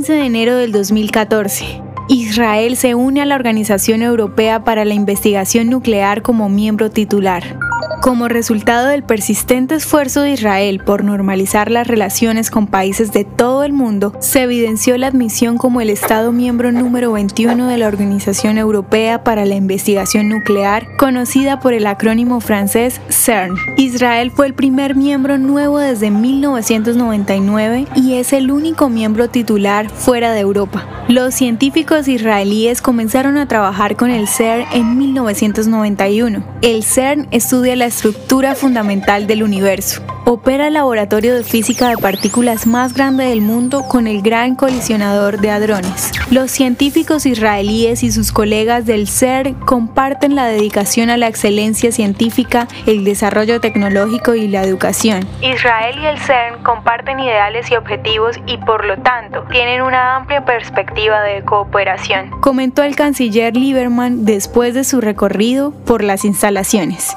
15 de enero del 2014. Israel se une a la Organización Europea para la Investigación Nuclear como miembro titular. Como resultado del persistente esfuerzo de Israel por normalizar las relaciones con países de todo el mundo, se evidenció la admisión como el Estado miembro número 21 de la Organización Europea para la Investigación Nuclear, conocida por el acrónimo francés CERN. Israel fue el primer miembro nuevo desde 1999 y es el único miembro titular fuera de Europa. Los científicos israelíes comenzaron a trabajar con el CERN en 1991. El CERN estudia la estructura fundamental del universo. Opera el laboratorio de física de partículas más grande del mundo con el Gran Colisionador de Hadrones. Los científicos israelíes y sus colegas del CERN comparten la dedicación a la excelencia científica, el desarrollo tecnológico y la educación. Israel y el CERN comparten ideales y objetivos y por lo tanto tienen una amplia perspectiva de cooperación, comentó el canciller Lieberman después de su recorrido por las instalaciones.